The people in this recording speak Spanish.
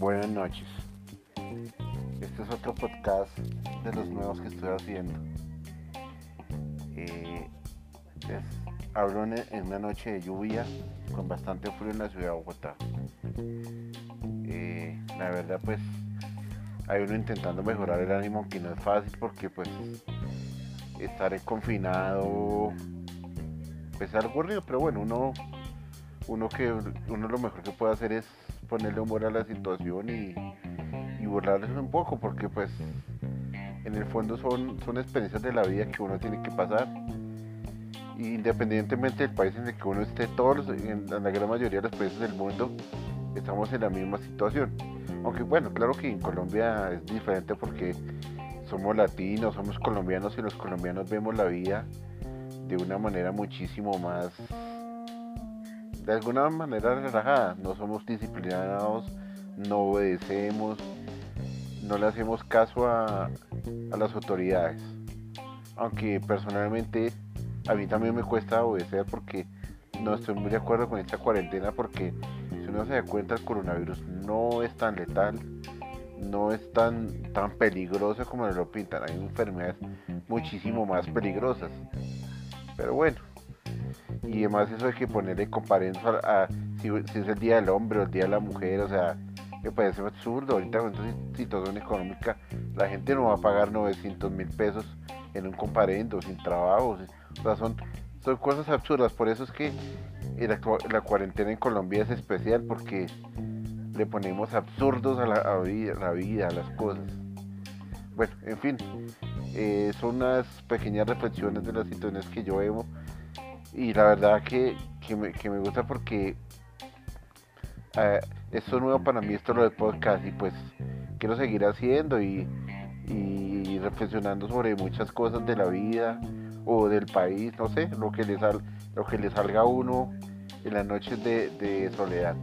noches. Este es otro podcast de los nuevos que estoy haciendo. Eh, hablo en, una noche de lluvia con bastante frío en la ciudad de Bogotá. Eh, la verdad pues hay uno intentando mejorar el ánimo que no es fácil porque pues estar confinado pues es algo aburrido, pero bueno, uno uno que uno lo mejor que puede hacer es ponerle humor a la situación y, y burlarles un poco, porque pues en el fondo son, son experiencias de la vida que uno tiene que pasar. Independientemente del país en el que uno esté, todos, en la gran mayoría de los países del mundo, estamos en la misma situación. Aunque bueno, claro que en Colombia es diferente porque somos latinos, somos colombianos y los colombianos vemos la vida de una manera muchísimo más de alguna manera relajada. No somos disciplinados, no obedecemos, no le hacemos caso a, a las autoridades. Aunque personalmente a mí también me cuesta obedecer porque no estoy muy de acuerdo con esta cuarentena porque si uno se da cuenta el coronavirus no es tan letal, no es tan, tan peligroso como lo pintan. Hay enfermedades muchísimo más peligrosas. Pero bueno, y además eso hay que ponerle comparendos a, si, es el día del hombre o el día de la mujer, o sea, me parece absurdo. Ahorita con esta situación económica, la gente no va a pagar 900 mil pesos en un comparendo, sin trabajo. O sea, son, son cosas absurdas. Por eso es que la, cuarentena en Colombia es especial porque le ponemos absurdos a la, vida, la vida, a las cosas. Bueno, en fin, eh, son unas pequeñas reflexiones de las situaciones que yo veo y la verdad que, me, gusta porque eh, esto es nuevo para mí, esto lo de podcast y pues quiero seguir haciendo y, reflexionando sobre muchas cosas de la vida o del país, no sé, lo que le, sal, lo que le salga a uno en las noches de soledad.